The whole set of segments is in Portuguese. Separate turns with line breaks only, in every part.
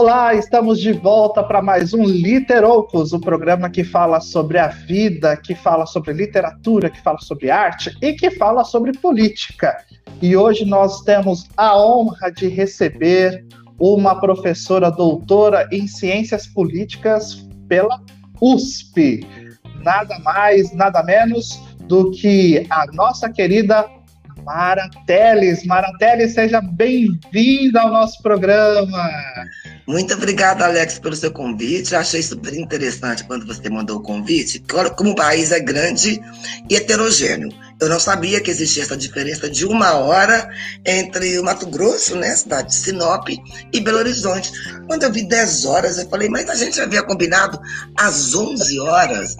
Olá, estamos de volta para mais um Literoucos, o programa que fala sobre a vida, que fala sobre literatura, que fala sobre arte e que fala sobre política. E hoje nós temos a honra de receber uma professora doutora em ciências políticas pela USP. Nada mais, nada menos do que a nossa querida Mara Teles. Mara Teles, seja bem-vinda ao nosso programa.
Muito obrigada, Alex, pelo seu convite. Achei super interessante quando você mandou o convite. Como o país é grande e heterogêneo. Eu não sabia que existia essa diferença de uma hora entre o Mato Grosso, né, cidade de Sinop, e Belo Horizonte. Quando eu vi 10 horas, eu falei, mas a gente havia combinado às 11 horas.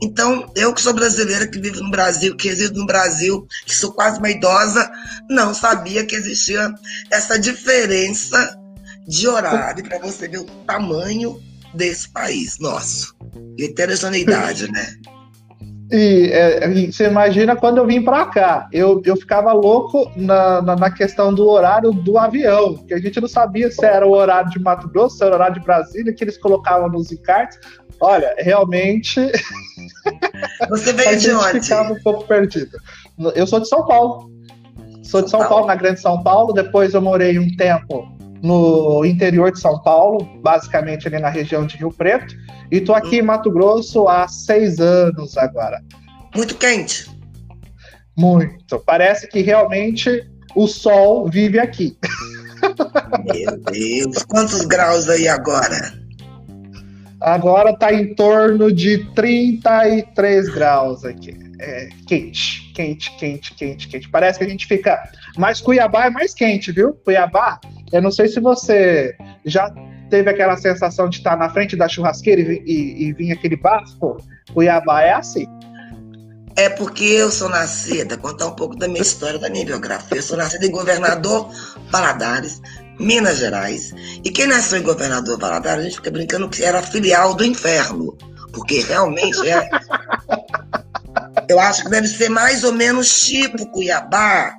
Então, eu que sou brasileira, que vivo no Brasil, que resido no Brasil, que sou quase uma idosa, não sabia que existia essa diferença de horário para você ver o tamanho desse país nosso. Heterogeneidade, né?
E, é, você imagina quando eu vim para cá, eu, eu ficava louco na, na, na, questão do horário do avião, que a gente não sabia se era o horário de Mato Grosso, se era o horário de Brasília, que eles colocavam nos encartes. Olha, realmente.
Você veio de onde?
ficava um pouco perdido. Eu sou de São Paulo. Sou de São, São Paulo, Paulo, na Grande São Paulo. Depois eu morei um tempo no interior de São Paulo, basicamente ali na região de Rio Preto. E tô aqui em Mato Grosso há seis anos agora.
Muito quente.
Muito. Parece que realmente o sol vive aqui.
Meu Deus, quantos graus aí agora?
Agora tá em torno de 33 graus aqui. É quente, quente, quente, quente, quente. Parece que a gente fica. Mas Cuiabá é mais quente, viu? Cuiabá, eu não sei se você já teve aquela sensação de estar na frente da churrasqueira e, e, e vir aquele bafo. Cuiabá é assim.
É porque eu sou nascida, contar um pouco da minha história, da minha biografia. Eu sou nascida em Governador Valadares, Minas Gerais. E quem nasceu em Governador Valadares, a gente fica brincando que era filial do inferno. Porque realmente é. Eu acho que deve ser mais ou menos tipo Cuiabá.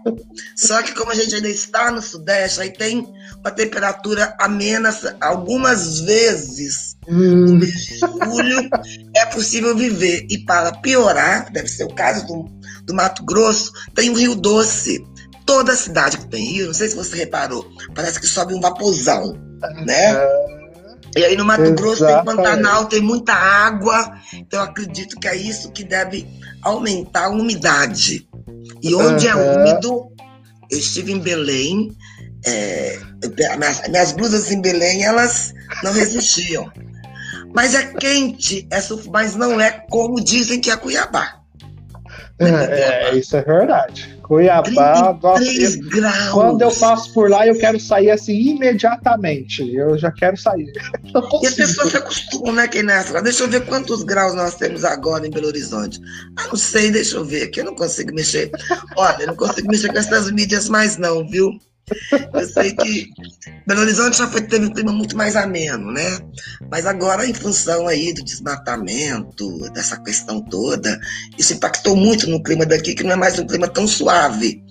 Só que como a gente ainda está no Sudeste, aí tem uma temperatura amena algumas vezes. Hum. No mês de julho é possível viver. E para piorar, deve ser o caso do, do Mato Grosso, tem o Rio Doce toda cidade que tem rio, não sei se você reparou, parece que sobe um vaporzão, né? E aí no Mato Exatamente. Grosso tem Pantanal, tem muita água, então eu acredito que é isso que deve aumentar a umidade. E onde uhum. é úmido, eu estive em Belém, é, minhas, minhas blusas em Belém, elas não resistiam. Mas é quente, é, mas não é como dizem que é Cuiabá.
É, é, isso é verdade. Cuiabá, nossa, eu, quando eu passo por lá, eu quero sair assim imediatamente. Eu já quero sair.
E as pessoas se acostumam, né, quem nessa? Deixa eu ver quantos graus nós temos agora em Belo Horizonte. Ah, não sei, deixa eu ver aqui. Eu não consigo mexer. Olha, eu não consigo mexer com essas mídias mais, não, viu? Eu sei que Belo Horizonte já foi, teve um clima muito mais ameno, né? Mas agora, em função aí do desmatamento, dessa questão toda, isso impactou muito no clima daqui, que não é mais um clima tão suave.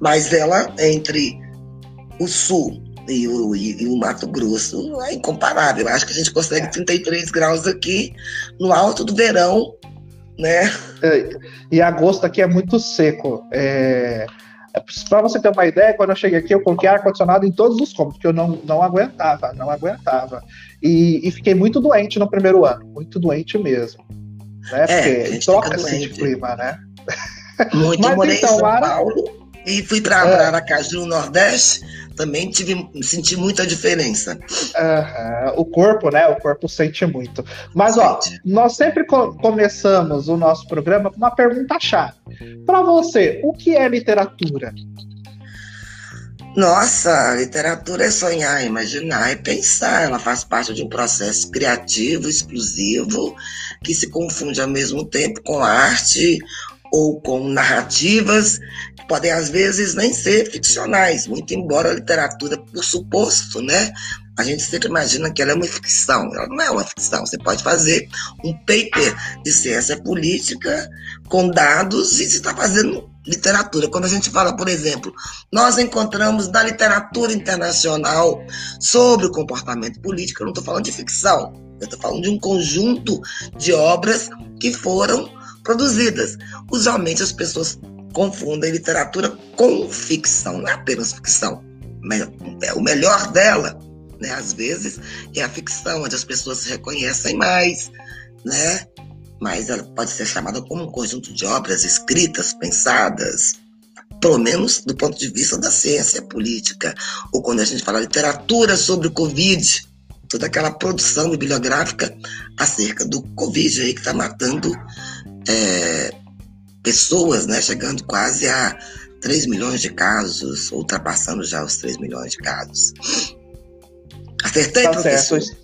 Mas ela, entre o sul e o, e, e o Mato Grosso, é incomparável. Acho que a gente consegue 33 graus aqui no alto do verão, né?
É, e agosto aqui é muito seco. É para você ter uma ideia, quando eu cheguei aqui, eu coloquei ar-condicionado em todos os cômodos, porque eu não, não aguentava, não aguentava. E, e fiquei muito doente no primeiro ano, muito doente mesmo. Né?
É,
porque troca assim de clima, né?
Muito, Mas, morei então, em São. Paulo e fui para é. Aracaju, no Nordeste, também tive, senti muita diferença.
Uhum. O corpo, né? O corpo sente muito. Mas, sente. ó, nós sempre co começamos o nosso programa com uma pergunta-chave. Para você, o que é literatura?
Nossa, literatura é sonhar, imaginar, é pensar. Ela faz parte de um processo criativo, exclusivo, que se confunde ao mesmo tempo com arte ou com narrativas que podem às vezes nem ser ficcionais, muito embora a literatura, por suposto, né? A gente sempre imagina que ela é uma ficção. Ela não é uma ficção. Você pode fazer um paper de ciência política com dados e você está fazendo literatura. Quando a gente fala, por exemplo, nós encontramos na literatura internacional sobre o comportamento político, eu não estou falando de ficção, eu estou falando de um conjunto de obras que foram produzidas. Usualmente as pessoas confundem literatura com ficção, não é apenas ficção, mas é o melhor dela, né? Às vezes é a ficção onde as pessoas se reconhecem mais, né? Mas ela pode ser chamada como um conjunto de obras escritas, pensadas, pelo menos do ponto de vista da ciência política, ou quando a gente fala literatura sobre o Covid, toda aquela produção bibliográfica acerca do Covid aí que está matando é, pessoas, né, chegando quase a 3 milhões de casos, ultrapassando já os 3 milhões de casos. Acertei, tá professor? Certo.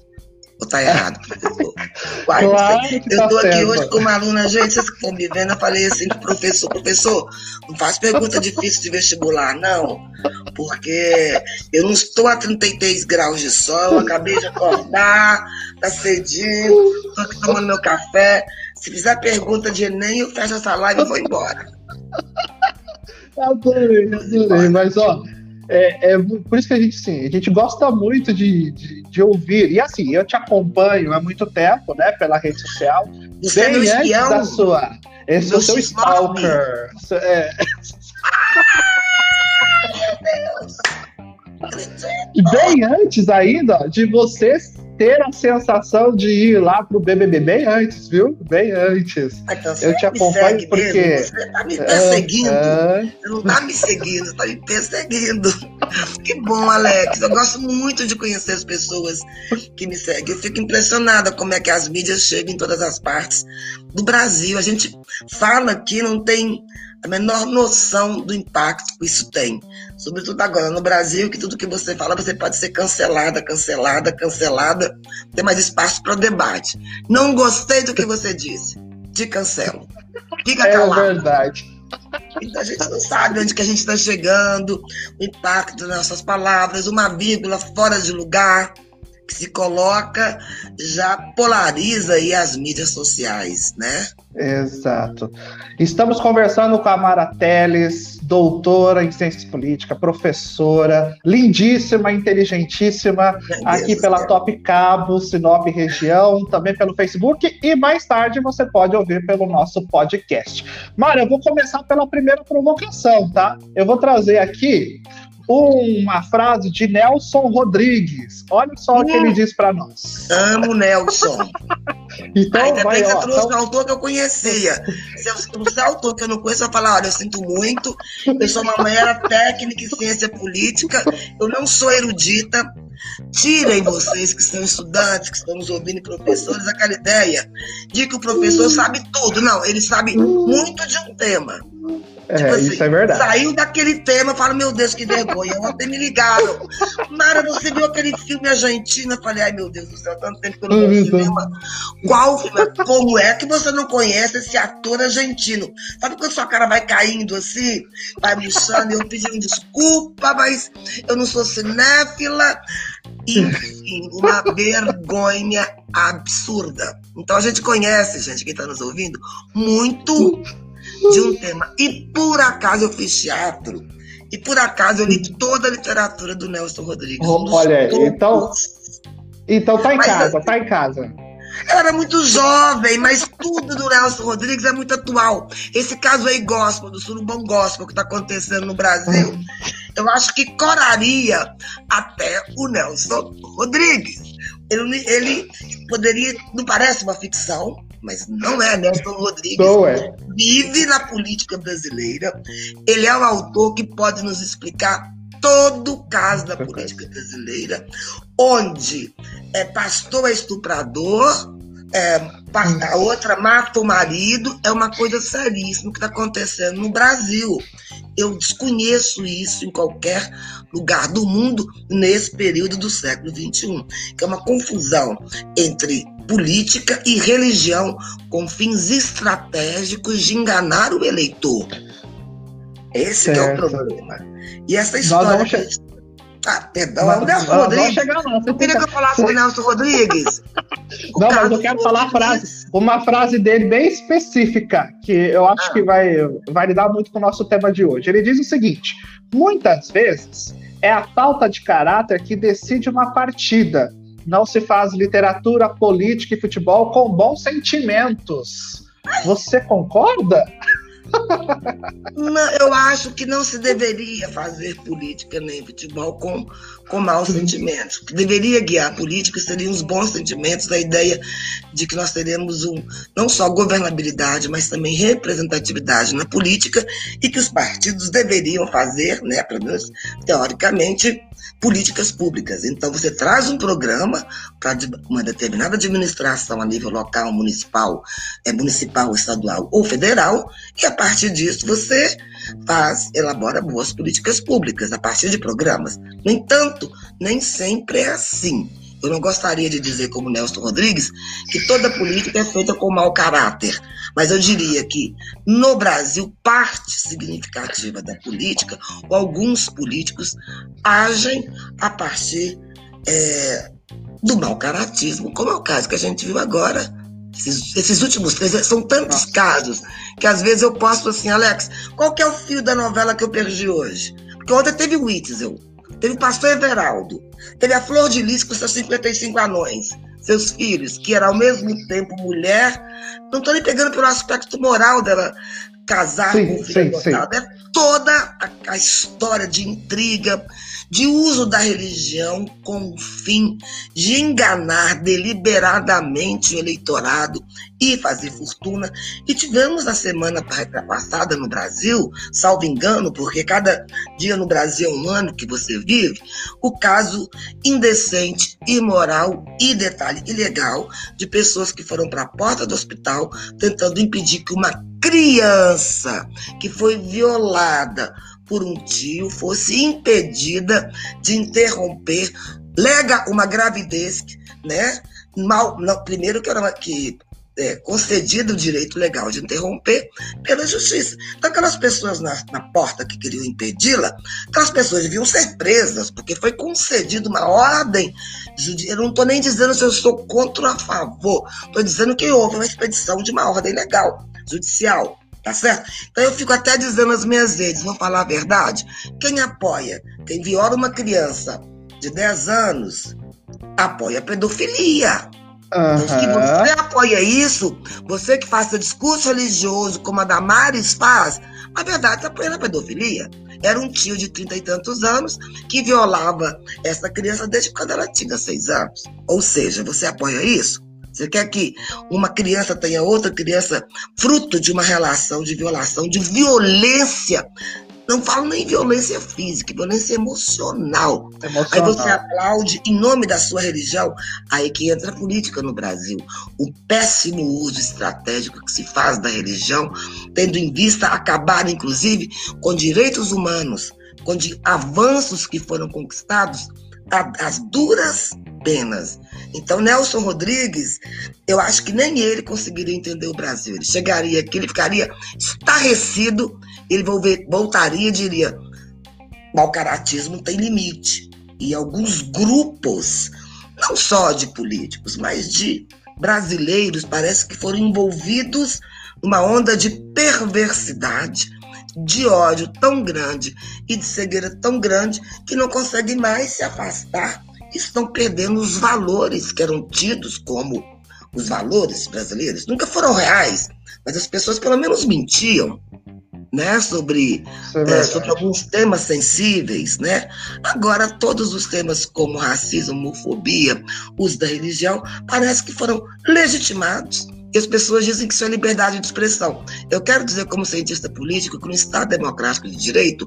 Ou tá errado, professor? Uai, claro eu estou tá aqui certo. hoje com uma aluna, gente, vocês que estão me vendo, eu falei assim pro professor, professor, não faz pergunta difícil de vestibular, não, porque eu não estou a 33 graus de sol, eu acabei de acordar, tá cedinho, estou aqui tomando meu café, se fizer pergunta de Enem, eu fecho essa live e vou embora.
adorei, adorei. Mas, ó, é, é, por isso que a gente, sim, a gente gosta muito de, de, de, ouvir. E assim, eu te acompanho há muito tempo, né, pela rede social.
Você é bem é antes
da sua. Esse é o seu stalker. É. Bem antes ainda de você ter a sensação de ir lá pro BBB bem antes, viu? Bem antes.
Então, eu te acompanho porque. Mesmo. Você tá me perseguindo. É, é... Você não tá me seguindo, tá me perseguindo. que bom, Alex. Eu gosto muito de conhecer as pessoas que me seguem. Eu fico impressionada como é que as mídias chegam em todas as partes do Brasil. A gente fala aqui, não tem a menor noção do impacto que isso tem. Sobretudo agora no Brasil, que tudo que você fala você pode ser cancelada, cancelada, cancelada. Tem mais espaço para debate. Não gostei do que você disse. Te cancelo. Fica
é calado. É verdade.
Então a gente não sabe onde que a gente está chegando, o impacto das nossas palavras, uma vírgula fora de lugar que se coloca já polariza aí as mídias sociais, né?
Exato. Estamos conversando com a Mara Teles, doutora em ciências políticas, professora, lindíssima, inteligentíssima, aqui pela Top Cabo, Sinop Região, também pelo Facebook e mais tarde você pode ouvir pelo nosso podcast. Mara, eu vou começar pela primeira provocação, tá? Eu vou trazer aqui uma frase de Nelson Rodrigues. Olha só hum. o que ele diz para nós.
Amo Nelson. então, Ainda vai, bem que você trouxe então... um autor que eu conhecia. Se eu trouxer autor que eu não conheço, eu falar, olha, eu sinto muito, eu sou uma mulher técnica em ciência política, eu não sou erudita. Tirem vocês que são estudantes, que estão nos ouvindo, professores, aquela ideia de que o professor sabe tudo. Não, ele sabe muito de um tema.
É, tipo assim, isso é verdade.
Saiu daquele tema, eu falo, meu Deus, que vergonha. Ontem me ligaram. Mara, você viu aquele filme argentino? Eu falei, ai meu Deus do céu, tanto tempo que eu não vi cinema. Qual filme? Como é que você não conhece esse ator argentino? Sabe quando sua cara vai caindo assim? Vai murchando, eu pedindo desculpa, mas eu não sou cinéfila. Enfim, uma vergonha absurda. Então a gente conhece, gente, quem está nos ouvindo, muito de um tema. E por acaso eu fiz teatro. E por acaso eu li toda a literatura do Nelson Rodrigues.
Olha, então. Então tá em mas, casa, tá em casa.
Eu era muito jovem, mas tudo do Nelson Rodrigues é muito atual. Esse caso aí gospel, do surubão gospel que está acontecendo no Brasil, eu acho que coraria até o Nelson Rodrigues. Ele, ele poderia, não parece uma ficção, mas não é Nelson Rodrigues. Não é. Vive na política brasileira. Ele é um autor que pode nos explicar todo o caso da política brasileira, onde é, pastor é estuprador, é, a outra mata o marido, é uma coisa seríssima que está acontecendo no Brasil. Eu desconheço isso em qualquer lugar do mundo nesse período do século XXI, que é uma confusão entre política e religião com fins estratégicos de enganar o eleitor. Esse é o problema. E essa história. Que... Ah, perdão, é o Nelson Rodrigues. Você queria que eu falasse com o Nelson Rodrigues?
Não, mas eu quero falar frase, uma frase dele bem específica, que eu acho ah. que vai, vai lidar muito com o nosso tema de hoje. Ele diz o seguinte: muitas vezes é a falta de caráter que decide uma partida. Não se faz literatura, política e futebol com bons sentimentos. Você concorda?
Não, eu acho que não se deveria fazer política nem futebol com, com maus sentimentos. O que deveria guiar a política seriam os bons sentimentos, a ideia de que nós teremos um, não só governabilidade, mas também representatividade na política e que os partidos deveriam fazer, né, pelo menos teoricamente, políticas públicas. Então, você traz um programa para uma determinada administração a nível local, municipal, é, municipal, estadual ou federal, e a partir disso você faz, elabora boas políticas públicas a partir de programas. No entanto, nem sempre é assim. Eu não gostaria de dizer, como Nelson Rodrigues, que toda política é feita com mau caráter. Mas eu diria que, no Brasil, parte significativa da política, ou alguns políticos, agem a partir é, do mau caratismo, como é o caso que a gente viu agora. Esses, esses últimos três, são tantos casos que às vezes eu posto assim, Alex, qual que é o fio da novela que eu perdi hoje? Porque ontem teve o Witzel, teve o pastor Everaldo, teve a Flor de Lis com seus 55 anões, seus filhos, que era ao mesmo tempo mulher. Não estou nem pegando pelo aspecto moral dela casar sim, com o filho sim, adotado. É toda a, a história de intriga, de uso da religião com o fim de enganar deliberadamente o eleitorado e fazer fortuna. E tivemos na semana passada no Brasil, salvo engano, porque cada dia no Brasil é um ano que você vive, o caso indecente, imoral e, detalhe, ilegal de pessoas que foram para a porta do hospital tentando impedir que uma criança que foi violada por um tio fosse impedida de interromper lega uma gravidez, né? Mal, não, primeiro que era que é, concedido o direito legal de interromper pela justiça. Então, aquelas pessoas na, na porta que queriam impedi-la, aquelas pessoas deviam ser presas, porque foi concedida uma ordem judicial. Eu não estou nem dizendo se eu sou contra ou a favor, estou dizendo que houve uma expedição de uma ordem legal, judicial. Tá certo? Então eu fico até dizendo as minhas redes, vou falar a verdade. Quem apoia, quem viola uma criança de 10 anos, apoia a pedofilia. Uhum. Então, se você apoia isso, você que faça discurso religioso como a Damares faz, a verdade está apoiando a pedofilia. Era um tio de trinta e tantos anos que violava essa criança desde quando ela tinha seis anos. Ou seja, você apoia isso? Você quer que uma criança tenha outra criança fruto de uma relação de violação, de violência. Não falo nem violência física, violência emocional. emocional. Aí você aplaude em nome da sua religião. Aí que entra a política no Brasil. O péssimo uso estratégico que se faz da religião, tendo em vista acabar, inclusive, com direitos humanos, com avanços que foram conquistados as duras penas. Então, Nelson Rodrigues, eu acho que nem ele conseguiria entender o Brasil. Ele chegaria aqui, ele ficaria estarrecido, ele voltaria e diria: o caratismo tem limite. E alguns grupos, não só de políticos, mas de brasileiros, parece que foram envolvidos numa onda de perversidade, de ódio tão grande e de cegueira tão grande que não conseguem mais se afastar. Estão perdendo os valores que eram tidos como os valores brasileiros. Nunca foram reais, mas as pessoas pelo menos mentiam. Né, sobre, é, sobre alguns temas sensíveis, né? Agora, todos os temas como racismo, homofobia, uso da religião, parece que foram legitimados e as pessoas dizem que isso é liberdade de expressão. Eu quero dizer, como cientista político, que no Estado democrático de direito,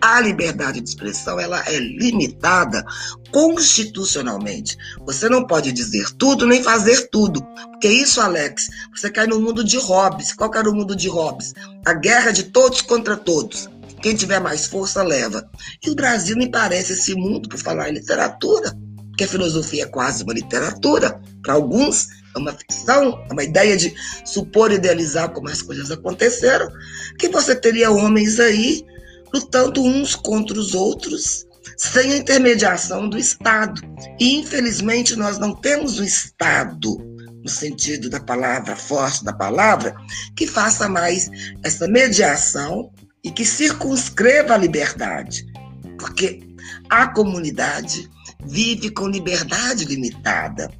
a liberdade de expressão ela é limitada constitucionalmente. Você não pode dizer tudo nem fazer tudo. Porque isso, Alex, você cai no mundo de Hobbes. Qual era o mundo de Hobbes? A guerra de todos contra todos. Quem tiver mais força leva. E o Brasil me parece esse mundo, por falar em literatura, porque a filosofia é quase uma literatura. Para alguns, é uma ficção, é uma ideia de supor, idealizar como as coisas aconteceram, que você teria homens aí lutando uns contra os outros, sem a intermediação do Estado. E, infelizmente, nós não temos o Estado no sentido da palavra forte da palavra, que faça mais essa mediação e que circunscreva a liberdade. Porque a comunidade vive com liberdade limitada.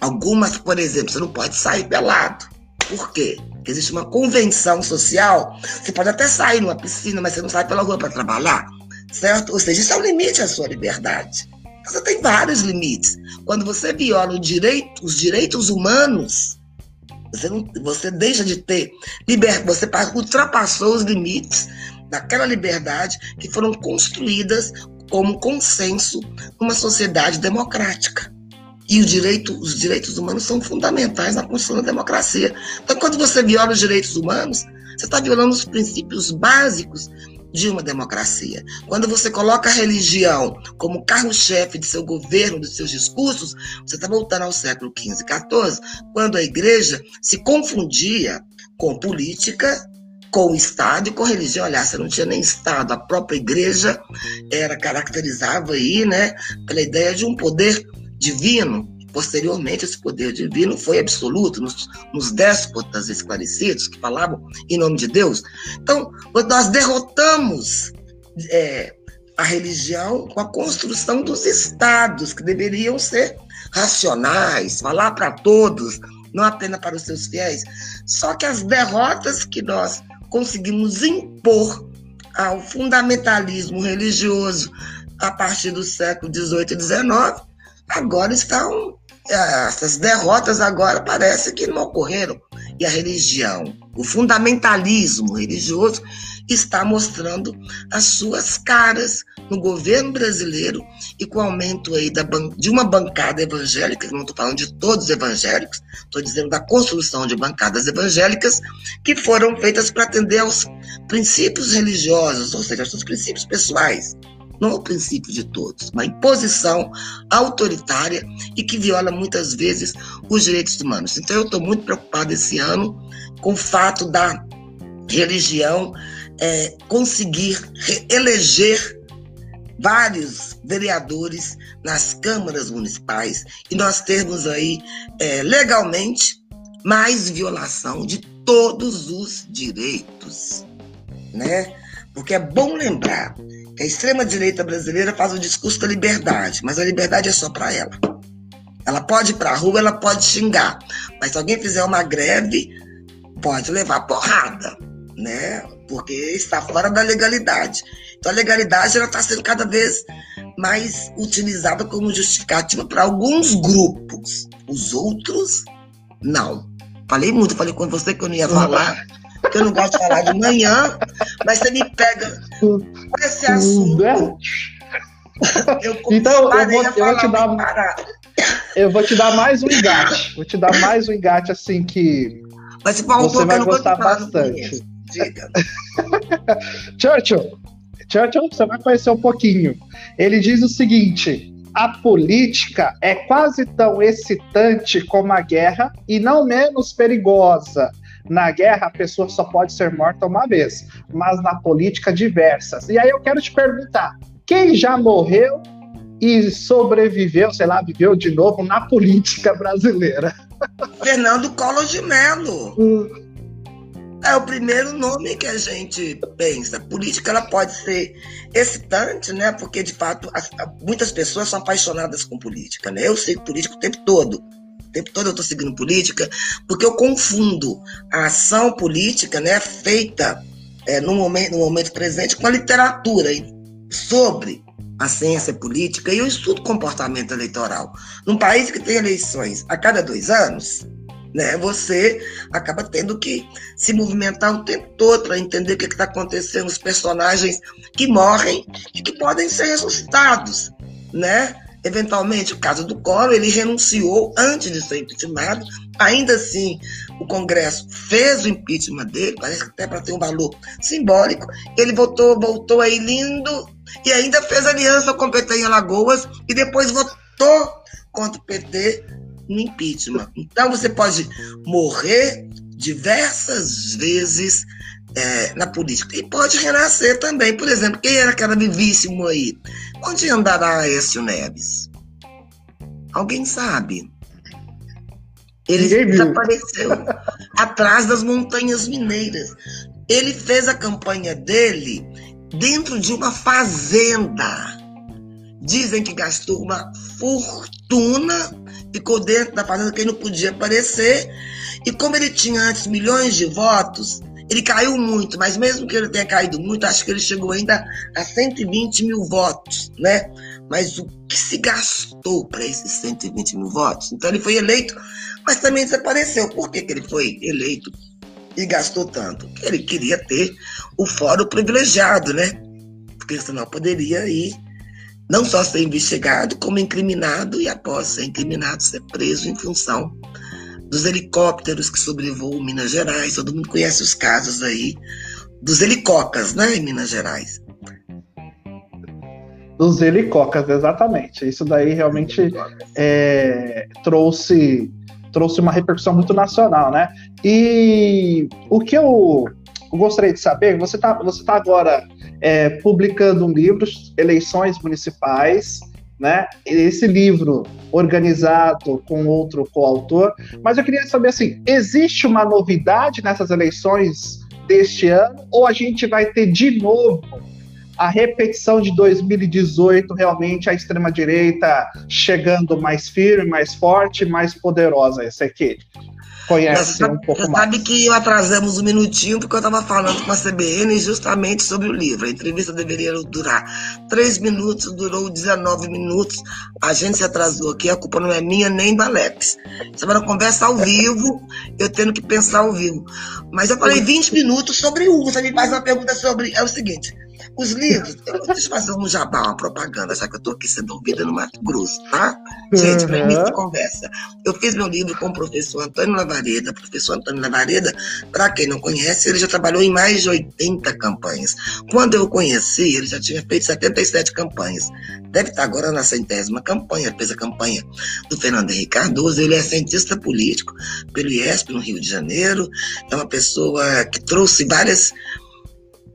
Algumas, por exemplo, você não pode sair pelado. Por quê? Porque existe uma convenção social. Você pode até sair numa piscina, mas você não sai pela rua para trabalhar, certo? Ou seja, isso é um limite à sua liberdade. Você tem vários limites. Quando você viola direito, os direitos humanos, você, não, você deixa de ter liberdade, você ultrapassou os limites daquela liberdade que foram construídas como consenso numa sociedade democrática. E direito, os direitos humanos são fundamentais na construção da democracia. Então, quando você viola os direitos humanos, você está violando os princípios básicos de uma democracia. Quando você coloca a religião como carro-chefe de seu governo, de seus discursos, você está voltando ao século XV XIV, quando a igreja se confundia com política com o Estado e com religião. Aliás, você não tinha nem Estado, a própria igreja era caracterizava aí, né, pela ideia de um poder divino. Posteriormente, esse poder divino foi absoluto nos, nos déspotas esclarecidos que falavam em nome de Deus. Então, nós derrotamos é, a religião com a construção dos estados, que deveriam ser racionais, falar para todos, não apenas para os seus fiéis. Só que as derrotas que nós conseguimos impor ao fundamentalismo religioso a partir do século XVIII e XIX, agora estão essas derrotas agora parece que não ocorreram. E a religião, o fundamentalismo religioso está mostrando as suas caras no governo brasileiro e com o aumento aí da, de uma bancada evangélica, não estou falando de todos os evangélicos, estou dizendo da construção de bancadas evangélicas que foram feitas para atender aos princípios religiosos, ou seja, aos seus princípios pessoais não o princípio de todos, uma imposição autoritária e que viola muitas vezes os direitos humanos. Então, eu estou muito preocupado esse ano com o fato da religião é, conseguir eleger vários vereadores nas câmaras municipais e nós termos aí é, legalmente mais violação de todos os direitos, né? Porque é bom lembrar que a extrema-direita brasileira faz o discurso da liberdade, mas a liberdade é só para ela. Ela pode ir para a rua, ela pode xingar, mas se alguém fizer uma greve, pode levar porrada, né? Porque está fora da legalidade. Então a legalidade ela está sendo cada vez mais utilizada como justificativa para alguns grupos. Os outros, não. Falei muito, falei com você que eu não ia falar, que eu não gosto de falar de manhã, mas você me pega com esse assunto.
Eu então, eu vou, eu vou te dar. Eu vou te dar mais um engate. Vou te dar mais um engate assim que.
Mas se for um
você vai gostar bastante.
Diga.
Churchill, Churchill, você vai conhecer um pouquinho. Ele diz o seguinte: a política é quase tão excitante como a guerra e não menos perigosa. Na guerra, a pessoa só pode ser morta uma vez, mas na política, diversas. E aí eu quero te perguntar: quem já morreu e sobreviveu, sei lá, viveu de novo na política brasileira?
Fernando Collor de Mello. Hum. É o primeiro nome que a gente pensa. Política ela pode ser excitante, né? Porque de fato as, muitas pessoas são apaixonadas com política, né? Eu sei político o tempo todo tempo todo eu estou seguindo política, porque eu confundo a ação política né, feita é, no, momento, no momento presente com a literatura sobre a ciência política e eu estudo comportamento eleitoral. Num país que tem eleições a cada dois anos, né, você acaba tendo que se movimentar o tempo todo para entender o que está acontecendo, os personagens que morrem e que podem ser ressuscitados, né? Eventualmente, o caso do Collor, ele renunciou antes de ser impeachmentado. Ainda assim, o Congresso fez o impeachment dele, parece que até para ter um valor simbólico. Ele voltou, voltou aí lindo e ainda fez aliança com o PT em Alagoas e depois votou contra o PT no impeachment. Então, você pode morrer diversas vezes é, na política. E pode renascer também. Por exemplo, quem era aquela vivíssimo aí? Onde andará Aécio Neves? Alguém sabe? Ele desapareceu atrás das montanhas mineiras. Ele fez a campanha dele dentro de uma fazenda. Dizem que gastou uma fortuna, ficou dentro da fazenda que ele não podia aparecer. E como ele tinha antes milhões de votos, ele caiu muito, mas mesmo que ele tenha caído muito, acho que ele chegou ainda a 120 mil votos, né? Mas o que se gastou para esses 120 mil votos? Então ele foi eleito, mas também desapareceu. Por que, que ele foi eleito e gastou tanto? Porque ele queria ter o fórum privilegiado, né? Porque senão poderia ir não só ser investigado, como incriminado e após ser incriminado ser preso em função dos helicópteros que sobrevoam Minas Gerais. Todo mundo conhece os casos aí dos helicópteros, né, em Minas Gerais.
Dos helicópteros, exatamente. Isso daí realmente é, trouxe trouxe uma repercussão muito nacional, né? E o que eu gostaria de saber, você está você tá agora é, publicando um livro, Eleições Municipais, né? Esse livro organizado com outro coautor, mas eu queria saber assim, existe uma novidade nessas eleições deste ano ou a gente vai ter de novo a repetição de 2018, realmente a extrema direita chegando mais firme, mais forte, mais poderosa, esse aqui? Conhece um pouco
você
mais.
sabe que atrasamos um minutinho porque eu estava falando com a CBN justamente sobre o livro. A entrevista deveria durar três minutos, durou 19 minutos. A gente se atrasou aqui, a culpa não é minha nem do Alex. É uma conversa ao vivo, eu tendo que pensar ao vivo. Mas eu falei 20 minutos sobre o. Você me faz uma pergunta sobre. É o seguinte. Os livros, deixa eu fazer um jabá, uma propaganda, já que eu estou aqui sendo ouvida no Mato Grosso, tá? Gente, para início de conversa. Eu fiz meu livro com o professor Antônio Lavareda. professor Antônio Lavareda, para quem não conhece, ele já trabalhou em mais de 80 campanhas. Quando eu o conheci, ele já tinha feito 77 campanhas. Deve estar agora na centésima campanha, fez a campanha do Fernando Henrique Cardoso. Ele é cientista político pelo IESP, no Rio de Janeiro. É uma pessoa que trouxe várias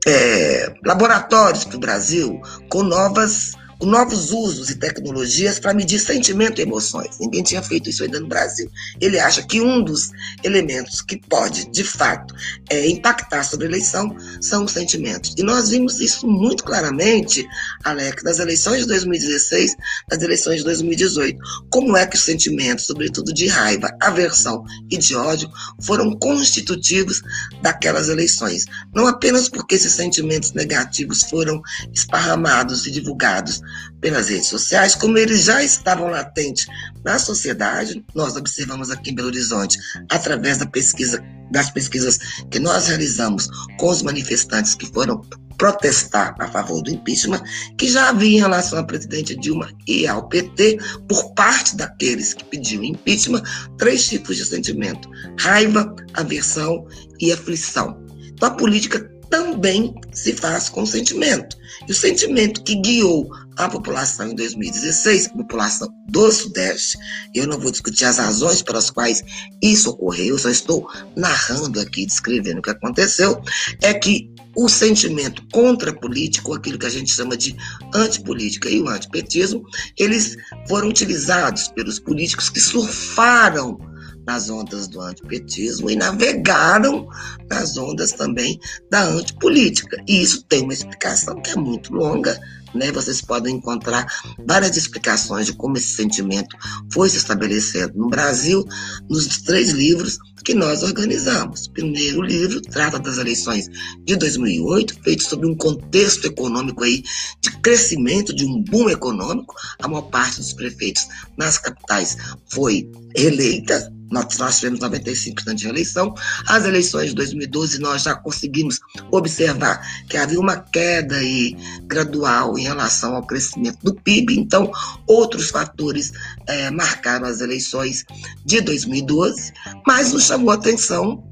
é, laboratórios para o Brasil com novas novos usos e tecnologias para medir sentimento e emoções. Ninguém tinha feito isso ainda no Brasil. Ele acha que um dos elementos que pode, de fato, é, impactar sobre a eleição são os sentimentos. E nós vimos isso muito claramente, Alex, nas eleições de 2016, nas eleições de 2018. Como é que os sentimentos, sobretudo de raiva, aversão e de ódio, foram constitutivos daquelas eleições. Não apenas porque esses sentimentos negativos foram esparramados e divulgados pelas redes sociais, como eles já estavam latentes na sociedade, nós observamos aqui em Belo Horizonte, através da pesquisa, das pesquisas que nós realizamos com os manifestantes que foram protestar a favor do impeachment, que já havia em relação à presidente Dilma e ao PT, por parte daqueles que pediam impeachment, três tipos de sentimento: raiva, aversão e aflição. Então a política também se faz com sentimento. E o sentimento que guiou a população em 2016, a população do Sudeste, eu não vou discutir as razões pelas quais isso ocorreu, eu só estou narrando aqui, descrevendo o que aconteceu, é que o sentimento contra político, aquilo que a gente chama de antipolítica e o antipetismo, eles foram utilizados pelos políticos que surfaram nas ondas do antipetismo e navegaram nas ondas também da antipolítica. E isso tem uma explicação que é muito longa, né? Vocês podem encontrar várias explicações de como esse sentimento foi se estabelecendo no Brasil, nos três livros que nós organizamos. O primeiro livro trata das eleições de 2008, feito sobre um contexto econômico aí de crescimento, de um boom econômico. A maior parte dos prefeitos nas capitais foi eleita nós, tivemos 95% de reeleição. As eleições de 2012, nós já conseguimos observar que havia uma queda aí gradual em relação ao crescimento do PIB. Então, outros fatores é, marcaram as eleições de 2012, mas nos chamou a atenção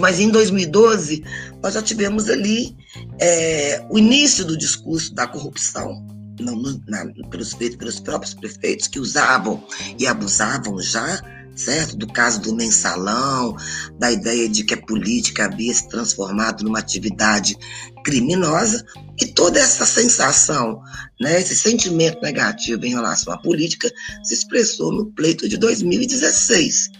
mas em 2012, nós já tivemos ali é, o início do discurso da corrupção, não, na, pelos, pelos próprios prefeitos que usavam e abusavam já certo? Do caso do mensalão, da ideia de que a política havia se transformado numa atividade criminosa e toda essa sensação, né, esse sentimento negativo em relação à política se expressou no pleito de 2016.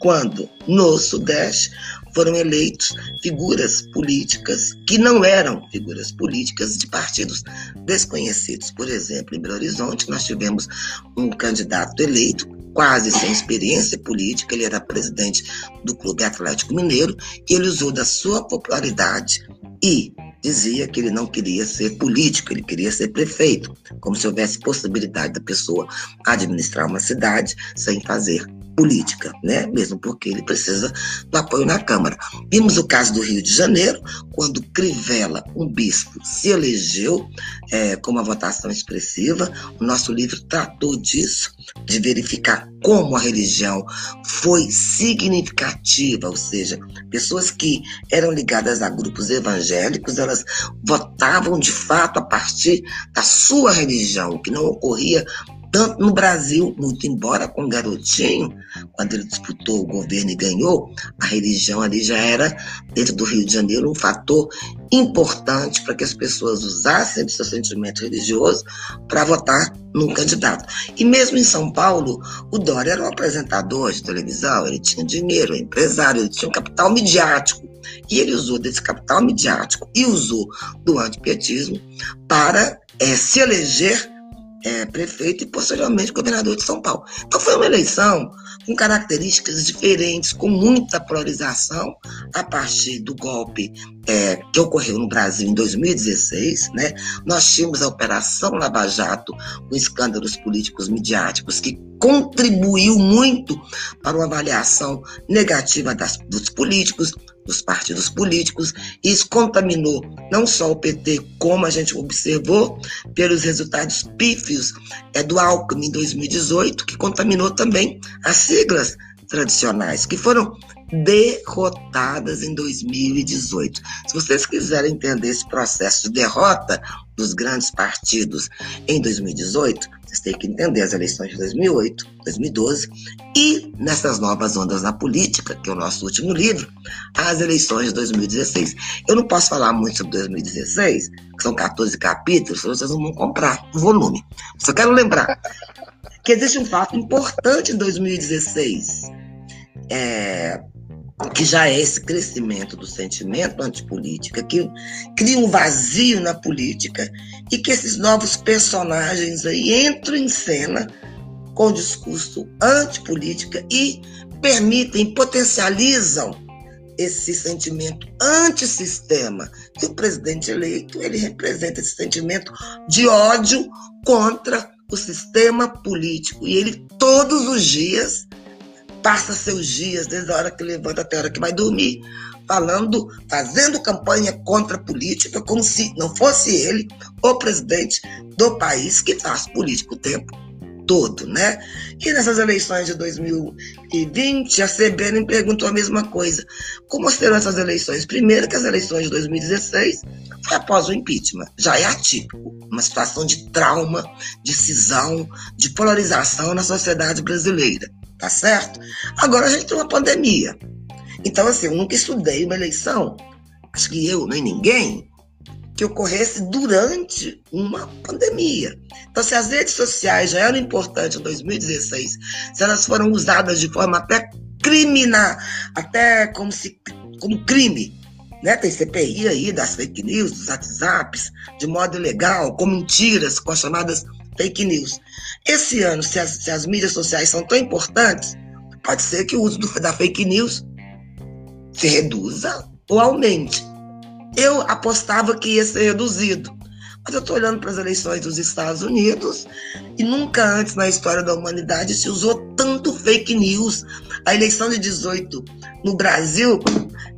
quando no Sudeste foram eleitos figuras políticas que não eram figuras políticas de partidos desconhecidos. Por exemplo, em Belo Horizonte, nós tivemos um candidato eleito quase sem experiência política, ele era presidente do Clube Atlético Mineiro e ele usou da sua popularidade e dizia que ele não queria ser político, ele queria ser prefeito, como se houvesse possibilidade da pessoa administrar uma cidade sem fazer política, né? Mesmo porque ele precisa do apoio na Câmara. Vimos o caso do Rio de Janeiro, quando Crivella, um bispo, se elegeu é, com uma votação expressiva. O nosso livro tratou disso, de verificar como a religião foi significativa, ou seja, pessoas que eram ligadas a grupos evangélicos, elas votavam de fato a partir da sua religião, que não ocorria tanto no Brasil, muito embora com Garotinho, quando ele disputou o governo e ganhou, a religião ali já era, dentro do Rio de Janeiro, um fator importante para que as pessoas usassem seu sentimento religioso para votar num candidato. E mesmo em São Paulo, o Dória era um apresentador de televisão, ele tinha dinheiro, empresário, ele tinha um capital midiático. E ele usou desse capital midiático e usou do antipetismo para é, se eleger é, prefeito e posteriormente governador de São Paulo. Então foi uma eleição com características diferentes, com muita polarização a partir do golpe é, que ocorreu no Brasil em 2016. Né? Nós tínhamos a Operação Lava Jato, com escândalos políticos midiáticos que contribuiu muito para uma avaliação negativa das, dos políticos, dos partidos políticos. E isso contaminou não só o PT, como a gente observou pelos resultados pífios é, do Alckmin em 2018, que contaminou também as siglas tradicionais, que foram derrotadas em 2018. Se vocês quiserem entender esse processo de derrota dos grandes partidos em 2018, vocês têm que entender as eleições de 2008, 2012 e nessas novas ondas na política, que é o nosso último livro, as eleições de 2016. Eu não posso falar muito sobre 2016, que são 14 capítulos, vocês não vão comprar o volume. Só quero lembrar que existe um fato importante em 2016. É, que já é esse crescimento do sentimento antipolítica, que cria um vazio na política e que esses novos personagens aí entram em cena com discurso antipolítica e permitem, potencializam esse sentimento antissistema. E o presidente eleito, ele representa esse sentimento de ódio contra o sistema político. E ele, todos os dias, passa seus dias, desde a hora que levanta até a hora que vai dormir, falando, fazendo campanha contra a política, como se não fosse ele o presidente do país que faz política o tempo todo, né? E nessas eleições de 2020, a CBN perguntou a mesma coisa. Como serão essas eleições? Primeiro que as eleições de 2016 foi após o impeachment. Já é atípico. Uma situação de trauma, de cisão, de polarização na sociedade brasileira tá certo? Agora a gente tem uma pandemia. Então, assim, eu nunca estudei uma eleição, acho que eu nem ninguém, que ocorresse durante uma pandemia. Então, se as redes sociais já eram importantes em 2016, se elas foram usadas de forma até criminal, até como se como crime, né? Tem CPI aí das fake news, dos WhatsApps, de modo ilegal, com mentiras, com as chamadas fake news. Esse ano, se as, se as mídias sociais são tão importantes, pode ser que o uso do, da fake news se reduza ou aumente. Eu apostava que ia ser reduzido. Mas eu estou olhando para as eleições dos Estados Unidos e nunca antes na história da humanidade se usou tanto fake news. A eleição de 18 no Brasil,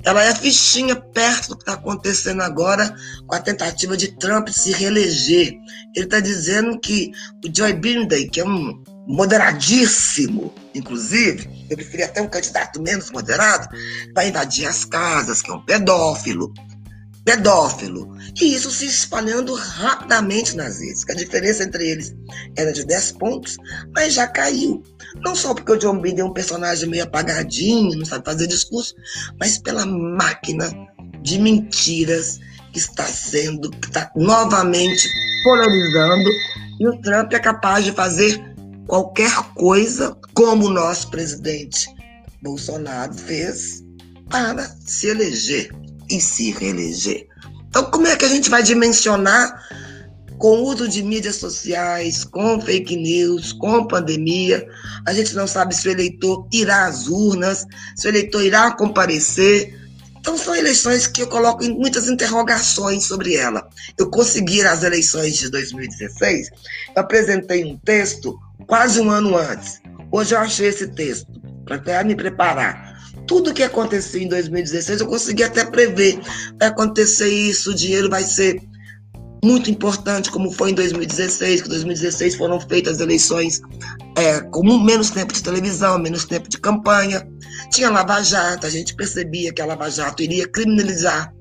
ela é fichinha perto do que está acontecendo agora com a tentativa de Trump se reeleger. Ele está dizendo que o Joe Biden, que é um moderadíssimo, inclusive, eu preferia até um candidato menos moderado, vai invadir as casas, que é um pedófilo, pedófilo. E isso se espalhando rapidamente nas redes. A diferença entre eles era de 10 pontos, mas já caiu. Não só porque o John Biden é um personagem meio apagadinho, não sabe fazer discurso, mas pela máquina de mentiras que está sendo, que está novamente polarizando. E o Trump é capaz de fazer qualquer coisa como o nosso presidente Bolsonaro fez para se eleger e se reeleger. Então, como é que a gente vai dimensionar com o uso de mídias sociais, com fake news, com pandemia? A gente não sabe se o eleitor irá às urnas, se o eleitor irá comparecer. Então, são eleições que eu coloco muitas interrogações sobre ela. Eu consegui, nas eleições de 2016, eu apresentei um texto quase um ano antes. Hoje eu achei esse texto, para até me preparar tudo que aconteceu em 2016, eu consegui até prever. Vai acontecer isso, o dinheiro vai ser muito importante, como foi em 2016, que em 2016 foram feitas eleições é, com menos tempo de televisão, menos tempo de campanha. Tinha Lava Jato, a gente percebia que a Lava Jato iria criminalizar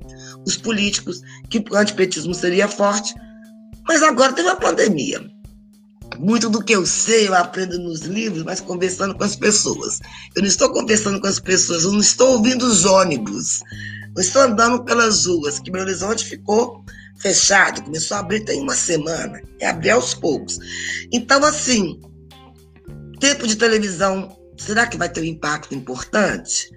os políticos, que o antipetismo seria forte. Mas agora teve a pandemia. Muito do que eu sei eu aprendo nos livros, mas conversando com as pessoas. Eu não estou conversando com as pessoas, eu não estou ouvindo os ônibus. Eu estou andando pelas ruas, que Belo Horizonte ficou fechado, começou a abrir tem uma semana, é abrir aos poucos. Então, assim, tempo de televisão, será que vai ter um impacto importante?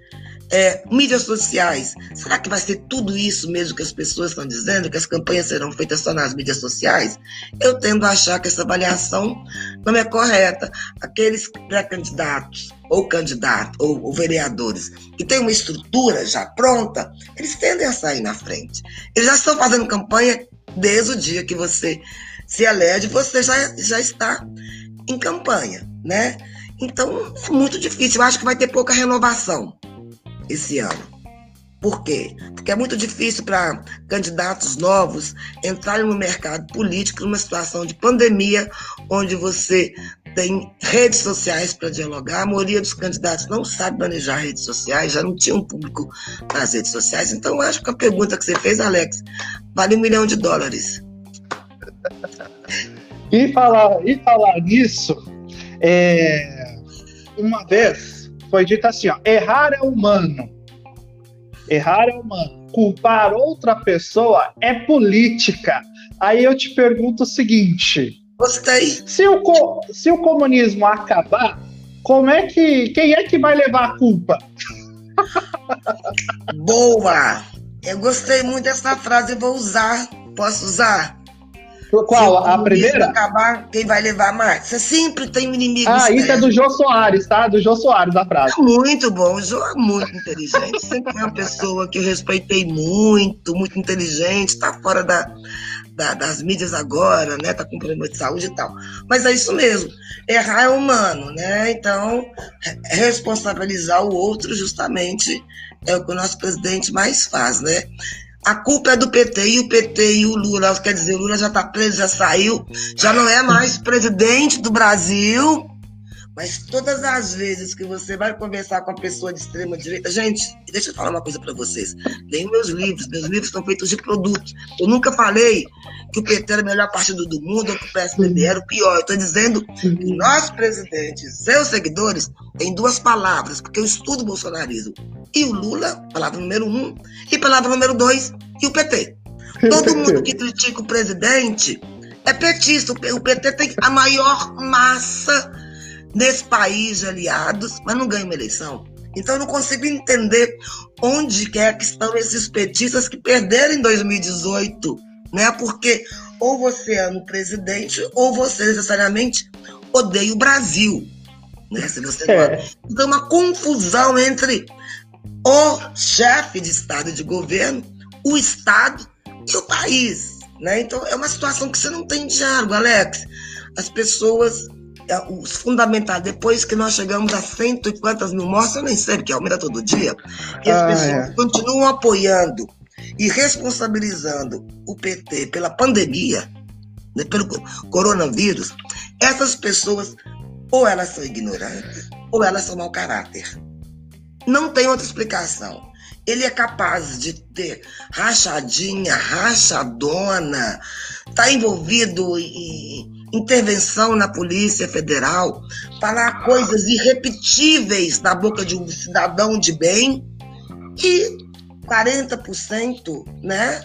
É, mídias sociais, será que vai ser tudo isso mesmo que as pessoas estão dizendo, que as campanhas serão feitas só nas mídias sociais? Eu tendo a achar que essa avaliação não é correta. Aqueles pré-candidatos, ou candidatos, ou, ou, vereadores, que têm uma estrutura já pronta, eles tendem a sair na frente. Eles já estão fazendo campanha desde o dia que você se elege, você já, já está em campanha, né? Então, é muito difícil. Eu acho que vai ter pouca renovação esse ano. Por quê? Porque é muito difícil para candidatos novos entrarem no mercado político numa situação de pandemia, onde você tem redes sociais para dialogar. A maioria dos candidatos não sabe manejar redes sociais, já não tinha um público nas redes sociais. Então, acho que a pergunta que você fez, Alex, vale um milhão de dólares.
E falar, e falar nisso, é, uma vez foi dito assim: ó, errar é humano. Errar é humano. Culpar outra pessoa é política. Aí eu te pergunto o seguinte:
Gostei.
Se o, se o comunismo acabar, como é que quem é que vai levar a culpa?
Boa! Eu gostei muito dessa frase, eu vou usar. Posso usar?
Qual? a primeira?
acabar, quem vai levar mais? Você sempre tem um inimigo.
Ah, isso é do Jô Soares, tá? Do Jô Soares, da frase.
É muito bom. O Jô é muito inteligente. sempre é uma pessoa que eu respeitei muito, muito inteligente, tá fora da, da, das mídias agora, né? Tá com problema de saúde e tal. Mas é isso mesmo. Errar é humano, né? Então, responsabilizar o outro justamente é o que o nosso presidente mais faz, né? A culpa é do PT e o PT e o Lula, quer dizer, o Lula já está preso, já saiu, já não é mais presidente do Brasil. Mas todas as vezes que você vai conversar com a pessoa de extrema direita, gente, deixa eu falar uma coisa para vocês. Leiam meus livros, meus livros são feitos de produtos. Eu nunca falei que o PT era o melhor partido do mundo ou que o PSDB era o pior. Eu estou dizendo que nós, presidentes, seus seguidores, têm duas palavras, porque eu estudo o bolsonarismo. E o Lula, palavra número um, e palavra número dois, e o PT. Todo mundo que critica o presidente é petista. O PT tem a maior massa nesse país de aliados, mas não ganha uma eleição. Então eu não consigo entender onde quer que estão esses petistas que perderam em 2018, né? Porque ou você ama o presidente ou você necessariamente odeia o Brasil, né? Se você é. Então uma confusão entre o chefe de estado e de governo, o estado e o país, né? Então é uma situação que você não tem diálogo, Alex. As pessoas é, os fundamentais, depois que nós chegamos a cento e quantas mil mortes, eu nem sei, porque aumenta todo dia, e as ah, pessoas é. continuam apoiando e responsabilizando o PT pela pandemia, né, pelo coronavírus, essas pessoas ou elas são ignorantes ou elas são mau caráter. Não tem outra explicação. Ele é capaz de ter rachadinha, rachadona, tá envolvido em intervenção na Polícia Federal, falar coisas irrepetíveis da boca de um cidadão de bem e 40%, né?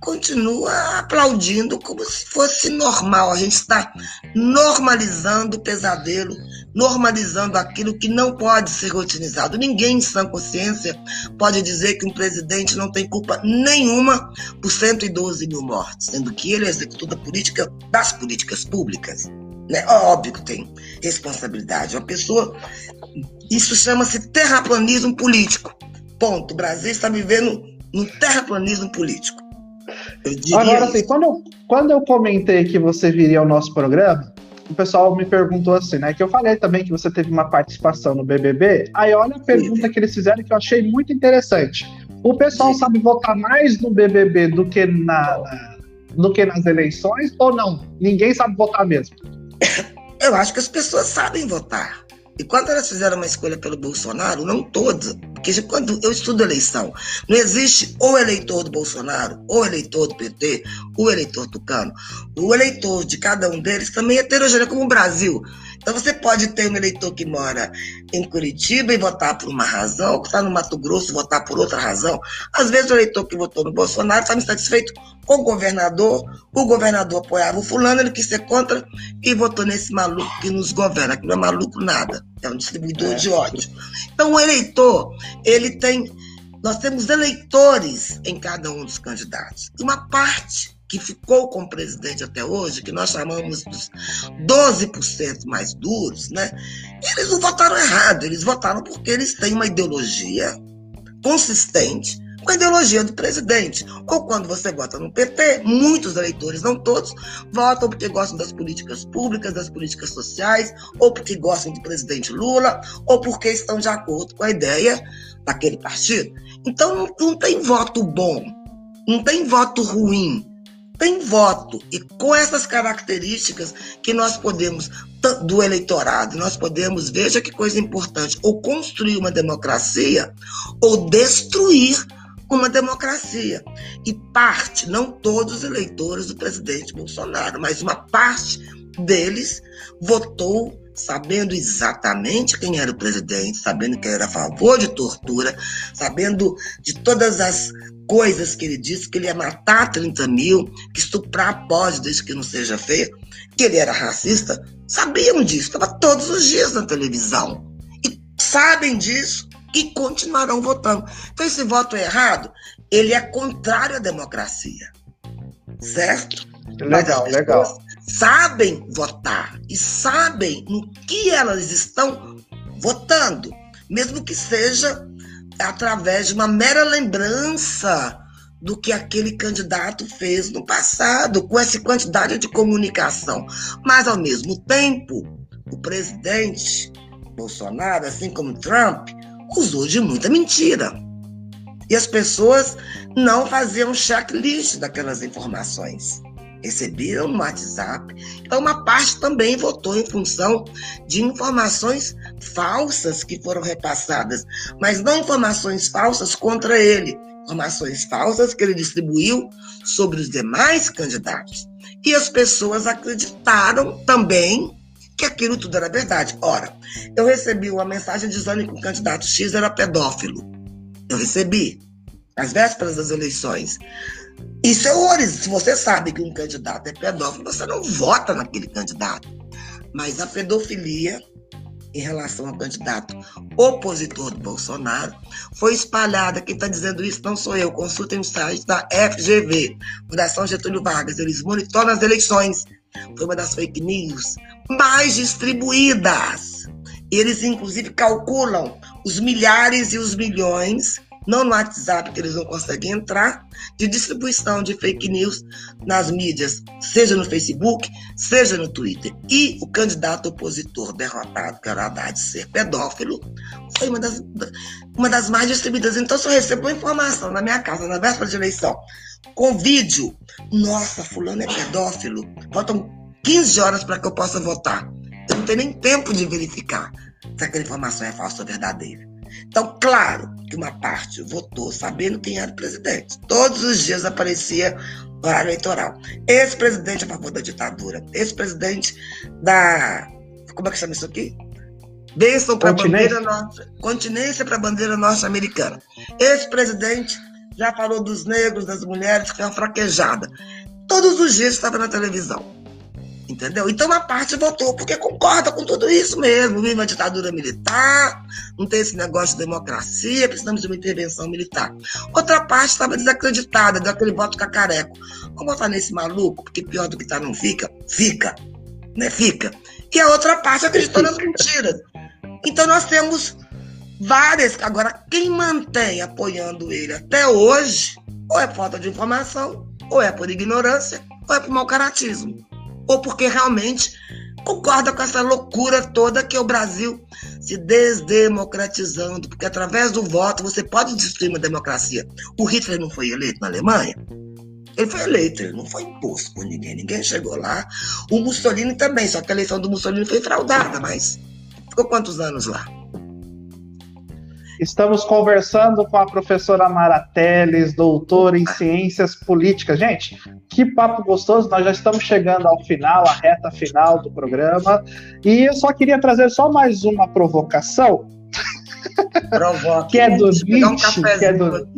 Continua aplaudindo como se fosse normal. A gente está normalizando o pesadelo normalizando aquilo que não pode ser rotinizado. Ninguém em sã consciência pode dizer que um presidente não tem culpa nenhuma por 112 mil mortes, sendo que ele executou a política das políticas públicas. Né? Óbvio que tem responsabilidade. Uma pessoa. Isso chama-se terraplanismo político. Ponto. O Brasil está vivendo no terraplanismo político.
Agora, assim, quando eu, quando eu comentei que você viria ao nosso programa, o pessoal me perguntou assim, né? Que eu falei também que você teve uma participação no BBB. Aí olha a pergunta que eles fizeram que eu achei muito interessante. O pessoal sabe votar mais no BBB do que, na, do que nas eleições ou não? Ninguém sabe votar mesmo?
Eu acho que as pessoas sabem votar. E quando elas fizeram uma escolha pelo Bolsonaro, não todas, porque quando eu estudo eleição, não existe o eleitor do Bolsonaro, o eleitor do PT, o eleitor tucano. O eleitor de cada um deles também é heterogêneo, como o Brasil. Então você pode ter um eleitor que mora em Curitiba e votar por uma razão, que está no Mato Grosso e votar por outra razão. Às vezes o eleitor que votou no Bolsonaro está insatisfeito com o governador, o governador apoiava o fulano, ele quis ser contra e votou nesse maluco que nos governa, que não é maluco nada, é um distribuidor é. de ódio. Então o eleitor, ele tem, nós temos eleitores em cada um dos candidatos. Uma parte que ficou com o presidente até hoje, que nós chamamos dos 12% mais duros, né? Eles não votaram errado, eles votaram porque eles têm uma ideologia consistente com a ideologia do presidente. Ou quando você vota no PT, muitos eleitores, não todos, votam porque gostam das políticas públicas, das políticas sociais, ou porque gostam do presidente Lula, ou porque estão de acordo com a ideia daquele partido. Então não, não tem voto bom, não tem voto ruim tem voto. E com essas características que nós podemos, do eleitorado, nós podemos, veja que coisa importante, ou construir uma democracia ou destruir uma democracia. E parte, não todos os eleitores do presidente Bolsonaro, mas uma parte deles votou sabendo exatamente quem era o presidente, sabendo que era a favor de tortura, sabendo de todas as coisas que ele disse, que ele ia matar 30 mil, que estuprar pode desde que não seja feio, que ele era racista, sabiam disso, estava todos os dias na televisão. E sabem disso e continuarão votando. Então, esse voto é errado, ele é contrário à democracia. Certo?
Legal, legal.
Sabem votar e sabem no que elas estão votando, mesmo que seja através de uma mera lembrança do que aquele candidato fez no passado, com essa quantidade de comunicação. Mas, ao mesmo tempo, o presidente Bolsonaro, assim como Trump, usou de muita mentira. E as pessoas não faziam checklist daquelas informações receberam no WhatsApp. Então, uma parte também votou em função de informações falsas que foram repassadas, mas não informações falsas contra ele, informações falsas que ele distribuiu sobre os demais candidatos. E as pessoas acreditaram também que aquilo tudo era verdade. Ora, eu recebi uma mensagem dizendo que o candidato X era pedófilo. Eu recebi, às vésperas das eleições. Isso é horrores. Se você sabe que um candidato é pedófilo, você não vota naquele candidato. Mas a pedofilia em relação ao candidato opositor do Bolsonaro foi espalhada. Quem está dizendo isso não sou eu. Consultem o site da FGV, Fundação Getúlio Vargas. Eles monitoram as eleições. Foi uma das fake news mais distribuídas. Eles, inclusive, calculam os milhares e os milhões não no WhatsApp, que eles não conseguem entrar, de distribuição de fake news nas mídias, seja no Facebook, seja no Twitter. E o candidato opositor derrotado, que era Haddad ser pedófilo, foi uma das, uma das mais distribuídas. Então, se eu recebo uma informação na minha casa, na véspera de eleição, com vídeo, nossa, fulano é pedófilo, faltam 15 horas para que eu possa votar. Eu não tenho nem tempo de verificar se aquela informação é falsa ou verdadeira. Então, claro que uma parte votou sabendo quem era o presidente. Todos os dias aparecia horário eleitoral. Esse presidente é a favor da ditadura. Esse presidente da. Como é que chama isso aqui? Bênção para a bandeira norte. Continência para a bandeira norte-americana. Esse presidente já falou dos negros, das mulheres, que foi uma fraquejada. Todos os dias estava na televisão. Entendeu? Então uma parte votou porque concorda com tudo isso mesmo. Viva a ditadura militar, não tem esse negócio de democracia, precisamos de uma intervenção militar. Outra parte estava desacreditada, deu aquele voto cacareco. Vamos votar nesse maluco, porque pior do que tá não fica? Fica. Né? Fica. E a outra parte acreditou nas mentiras. Então nós temos várias. Agora, quem mantém apoiando ele até hoje, ou é falta de informação, ou é por ignorância, ou é por mau caratismo ou porque realmente concorda com essa loucura toda que é o Brasil se desdemocratizando, porque através do voto você pode destruir uma democracia. O Hitler não foi eleito na Alemanha? Ele foi eleito, ele não foi imposto por ninguém, ninguém chegou lá. O Mussolini também, só que a eleição do Mussolini foi fraudada, mas ficou quantos anos lá?
Estamos conversando com a professora Mara Teles, doutora em ciências políticas. Gente, que papo gostoso, nós já estamos chegando ao final, à reta final do programa. E eu só queria trazer só mais uma provocação.
Provoque.
que é do Nietzsche. Um que é do,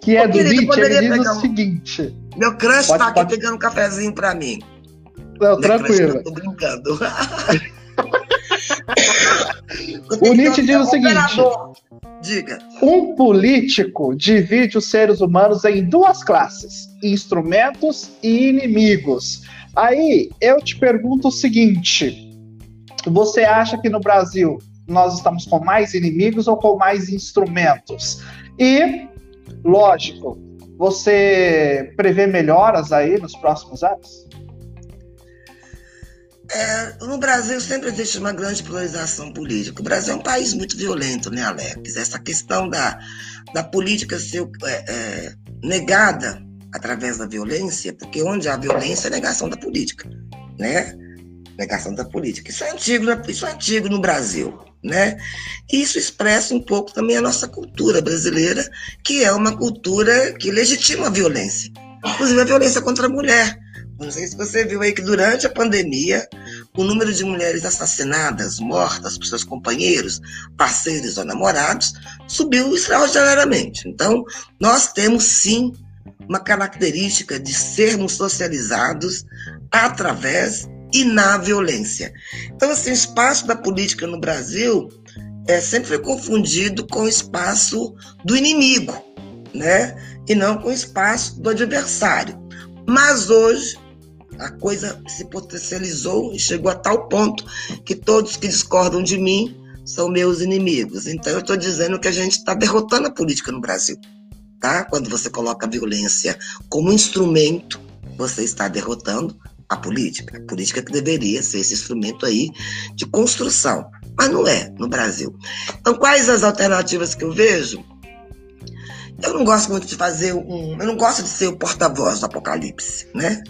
que é do Nietzsche. Ele diz o um... seguinte.
Meu crush está aqui pode... pegando um cafezinho para mim.
Não, tranquilo.
Estou brincando.
o Nietzsche diz o seguinte:
Diga.
Um político divide os seres humanos em duas classes: instrumentos e inimigos. Aí eu te pergunto o seguinte: você acha que no Brasil nós estamos com mais inimigos ou com mais instrumentos? E, lógico, você prevê melhoras aí nos próximos anos?
É, no Brasil sempre existe uma grande polarização política. O Brasil é um país muito violento, né, Alex? Essa questão da, da política ser é, é, negada através da violência, porque onde há violência é negação da política, né? Negação da política. Isso é antigo, né? isso é antigo no Brasil, né? E isso expressa um pouco também a nossa cultura brasileira, que é uma cultura que legitima a violência, inclusive a violência contra a mulher. Não sei se você viu aí que durante a pandemia, o número de mulheres assassinadas, mortas por seus companheiros, parceiros ou namorados, subiu extraordinariamente. Então, nós temos sim uma característica de sermos socializados através e na violência. Então, assim, o espaço da política no Brasil é, sempre foi confundido com o espaço do inimigo, né? E não com o espaço do adversário. Mas hoje a coisa se potencializou e chegou a tal ponto que todos que discordam de mim são meus inimigos. Então eu estou dizendo que a gente está derrotando a política no Brasil. Tá? Quando você coloca a violência como instrumento, você está derrotando a política. A política que deveria ser esse instrumento aí de construção. Mas não é no Brasil. Então, quais as alternativas que eu vejo? Eu não gosto muito de fazer um. Eu não gosto de ser o porta-voz do apocalipse, né?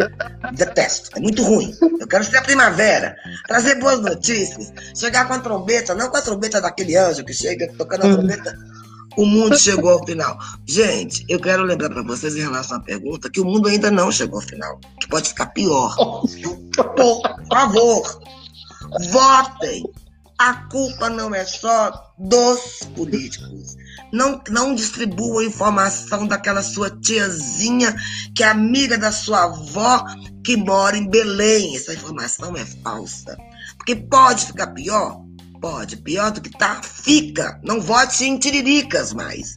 Detesto. É muito ruim. Eu quero ser a primavera, trazer boas notícias, chegar com a trombeta, não com a trombeta daquele anjo que chega tocando a trombeta. O mundo chegou ao final. Gente, eu quero lembrar para vocês em relação à pergunta que o mundo ainda não chegou ao final, que pode ficar pior. Por favor, votem. A culpa não é só dos políticos não, não distribua informação daquela sua tiazinha que é amiga da sua avó que mora em Belém. Essa informação é falsa. Porque pode ficar pior? Pode. Pior do que tá? Fica. Não vote em tiriricas mais.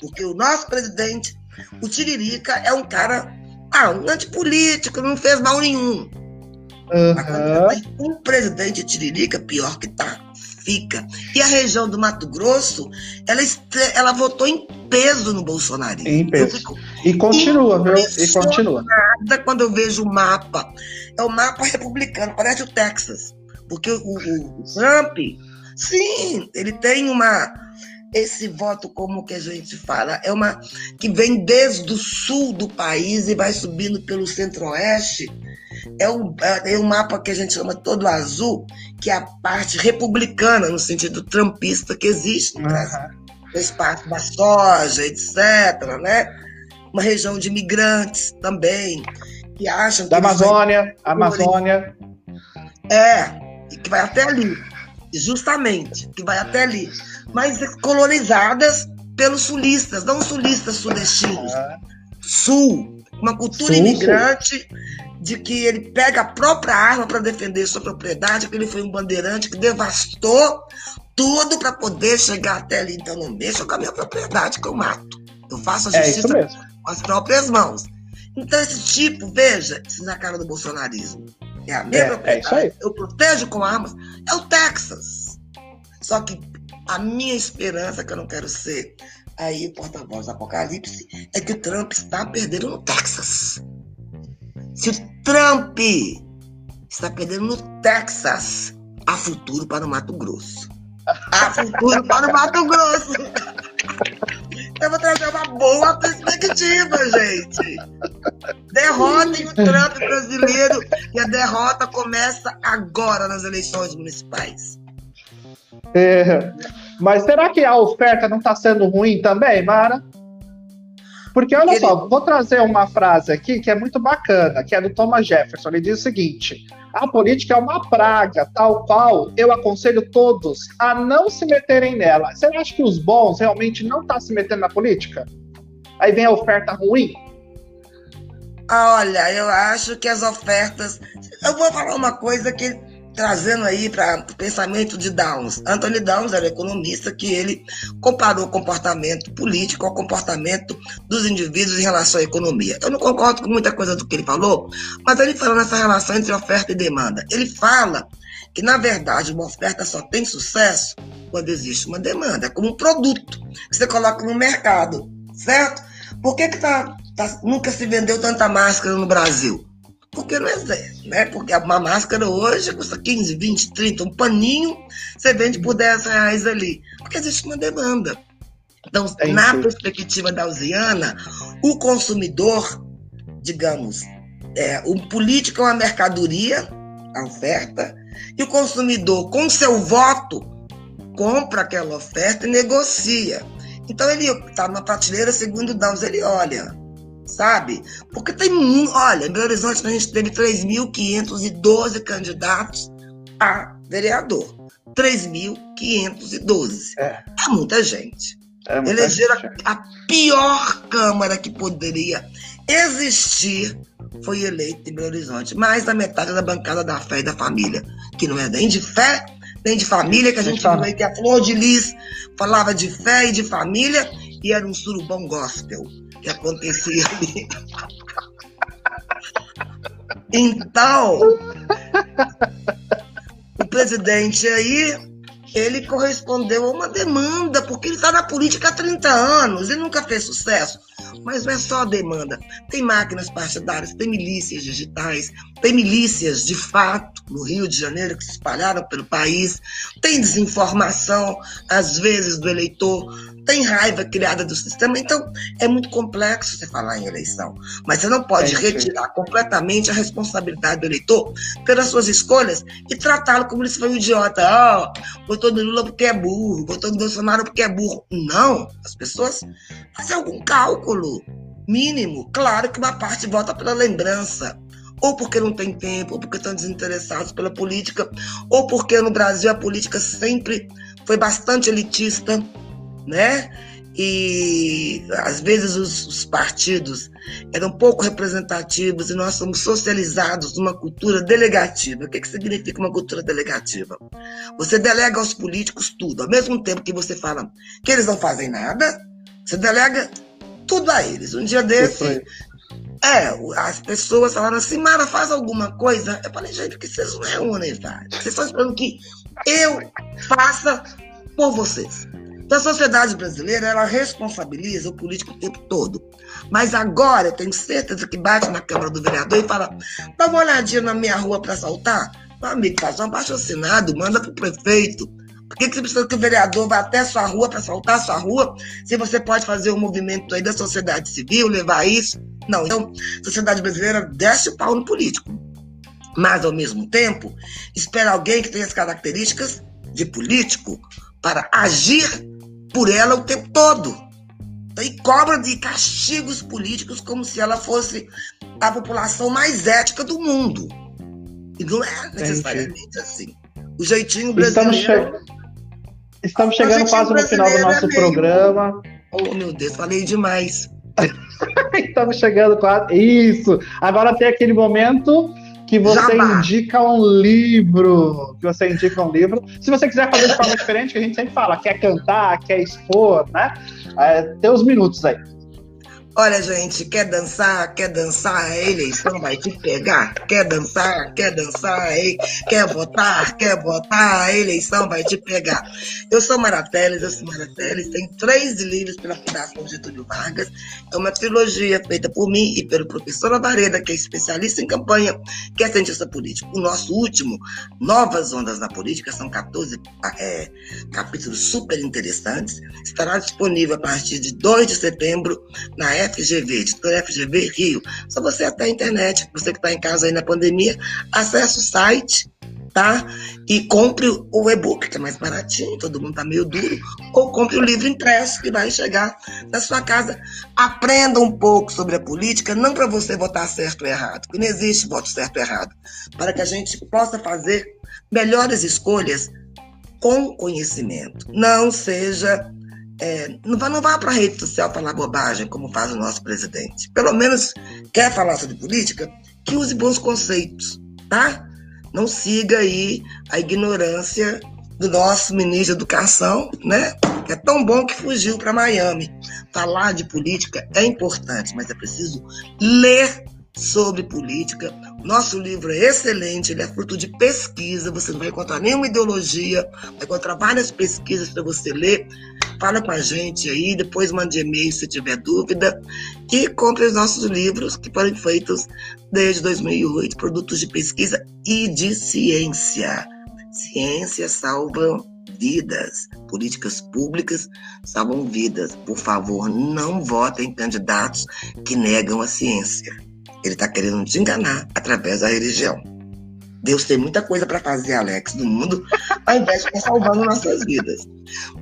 Porque o nosso presidente, o Tiririca, é um cara, ah, um antipolítico, não fez mal nenhum. Uhum. Mas um presidente Tiririca, pior que tá fica. E a região do Mato Grosso, ela, ela votou em peso no Bolsonaro.
Em peso. E continua, viu? E continua.
quando eu vejo o mapa. É o mapa republicano, parece o Texas. Porque o, o, o Trump, sim, ele tem uma esse voto, como que a gente fala, é uma que vem desde o sul do país e vai subindo pelo centro-oeste é um, é um mapa que a gente chama todo azul, que é a parte republicana, no sentido trampista que existe no Brasil. O espaço da soja, etc., né? Uma região de imigrantes também, que acham que.
Da Amazônia, Amazônia.
É, que vai até ali. Justamente, que vai até ali. Mas colonizadas pelos sulistas, não sulistas sudestinos. Sul, uma cultura sim, imigrante sim. de que ele pega a própria arma para defender sua propriedade, que ele foi um bandeirante que devastou tudo para poder chegar até ali. Então não mexa com a minha propriedade que eu mato. Eu faço a é justiça é com as próprias mãos. Então esse tipo, veja, isso na cara do bolsonarismo. É a minha é, propriedade. É eu protejo com armas. É o Texas. Só que a minha esperança, que eu não quero ser aí porta-voz do apocalipse, é que o Trump está perdendo no Texas. Se o Trump está perdendo no Texas, há futuro para o Mato Grosso. Há futuro para o Mato Grosso. Eu vou trazer uma boa perspectiva, gente. Derrotem o Trump brasileiro e a derrota começa agora nas eleições municipais.
É, mas será que a oferta não está sendo ruim também, Mara? Porque olha Ele... só, vou trazer uma frase aqui que é muito bacana, que é do Thomas Jefferson. Ele diz o seguinte: a política é uma praga, tal qual eu aconselho todos a não se meterem nela. Você acha que os bons realmente não estão tá se metendo na política? Aí vem a oferta ruim?
Olha, eu acho que as ofertas. Eu vou falar uma coisa que trazendo aí para o pensamento de Downs. Anthony Downs era economista que ele comparou o comportamento político ao comportamento dos indivíduos em relação à economia. Eu não concordo com muita coisa do que ele falou, mas ele fala nessa relação entre oferta e demanda. Ele fala que, na verdade, uma oferta só tem sucesso quando existe uma demanda, é como um produto que você coloca no mercado, certo? Por que, que tá, tá, nunca se vendeu tanta máscara no Brasil? Porque não existe, né? Porque uma máscara hoje custa 15, 20, 30, um paninho você vende por 10 reais ali, porque existe uma demanda. Então, é na perspectiva da Usiana, o consumidor, digamos, é, o político é uma mercadoria, a oferta, e o consumidor, com seu voto, compra aquela oferta e negocia. Então, ele está na prateleira, segundo Downs, ele olha, sabe? Porque tem muito. Olha, em Belo Horizonte a gente teve 3.512 candidatos a vereador. 3.512. É. é muita gente. É muita Elegeram gente. a pior Câmara que poderia existir foi eleita em Belo Horizonte. Mais da metade da bancada da fé e da família, que não é nem de fé, nem de família, que a gente viu aí que a Flor de Lis falava de fé e de família, e era um surubão gospel que acontecia ali. Então, o presidente aí, ele correspondeu a uma demanda, porque ele está na política há 30 anos e nunca fez sucesso. Mas não é só demanda. Tem máquinas partidárias, tem milícias digitais, tem milícias de fato no Rio de Janeiro que se espalharam pelo país, tem desinformação, às vezes, do eleitor tem raiva criada do sistema. Então, é muito complexo você falar em eleição. Mas você não pode é, retirar completamente a responsabilidade do eleitor pelas suas escolhas e tratá-lo como se fosse um idiota. Ó, oh, votou no Lula porque é burro, votou no Bolsonaro porque é burro. Não. As pessoas fazem algum cálculo mínimo. Claro que uma parte vota pela lembrança ou porque não tem tempo, ou porque estão desinteressados pela política, ou porque no Brasil a política sempre foi bastante elitista, né? E às vezes os, os, partidos eram pouco representativos e nós somos socializados numa cultura delegativa. O que, que significa uma cultura delegativa? Você delega aos políticos tudo, ao mesmo tempo que você fala que eles não fazem nada, você delega tudo a eles. Um dia desse, é, as pessoas falaram assim, Mara, faz alguma coisa. Eu falei, gente, que vocês não reúnem, vai. Vocês estão esperando que eu faça por vocês. Então, a sociedade brasileira, ela responsabiliza o político o tempo todo. Mas agora, eu tenho certeza que bate na Câmara do Vereador e fala: dá uma olhadinha na minha rua para assaltar. Meu amigo, faz um abaixo assinado, manda para o prefeito. Por que, que você precisa que o vereador vá até sua rua para assaltar sua rua? Se você pode fazer um movimento aí da sociedade civil, levar isso. Não, então, a sociedade brasileira desce o pau no político. Mas, ao mesmo tempo, espera alguém que tenha as características de político para agir por ela o tempo todo. E cobra de castigos políticos como se ela fosse a população mais ética do mundo. E não é necessariamente assim. O jeitinho brasileiro.
Estamos, che... Estamos chegando quase no final do nosso é programa.
Oh, meu Deus, falei demais.
Estamos chegando quase. Isso! Agora tem aquele momento que você indica um livro. Que você indica um livro. Se você quiser fazer de forma diferente, que a gente sempre fala, quer cantar, quer expor, né? É, tem uns minutos aí.
Olha, gente, quer dançar, quer dançar, a eleição vai te pegar. Quer dançar, quer dançar, quer votar, quer votar, a eleição vai te pegar. Eu sou Marateles, eu sou Marateles, tem três livros pela Fundação Getúlio Vargas. É uma trilogia feita por mim e pelo professor Avareda, que é especialista em campanha, que é cientista político. O nosso último, Novas Ondas na Política, são 14 é, capítulos super interessantes. Estará disponível a partir de 2 de setembro na FGV, editora FGV Rio. Só você até a internet, você que está em casa aí na pandemia, acesse o site, tá? E compre o e-book, que é mais baratinho, todo mundo tá meio duro, ou compre o livro impresso que vai chegar na sua casa. Aprenda um pouco sobre a política, não para você votar certo ou errado, porque não existe voto certo ou errado, para que a gente possa fazer melhores escolhas com conhecimento. Não seja é, não vá, não vá para a rede social falar bobagem, como faz o nosso presidente. Pelo menos quer falar sobre política, que use bons conceitos, tá? Não siga aí a ignorância do nosso ministro da Educação, né? Que é tão bom que fugiu para Miami. Falar de política é importante, mas é preciso ler sobre política. Nosso livro é excelente, ele é fruto de pesquisa, você não vai encontrar nenhuma ideologia, vai encontrar várias pesquisas para você ler. Fala com a gente aí, depois mande e-mail se tiver dúvida e compre os nossos livros que foram feitos desde 2008, produtos de pesquisa e de ciência. Ciência salva vidas. Políticas públicas salvam vidas. Por favor, não votem em candidatos que negam a ciência. Ele está querendo te enganar através da religião. Deus tem muita coisa para fazer, Alex, no mundo, ao invés de estar salvando nossas vidas.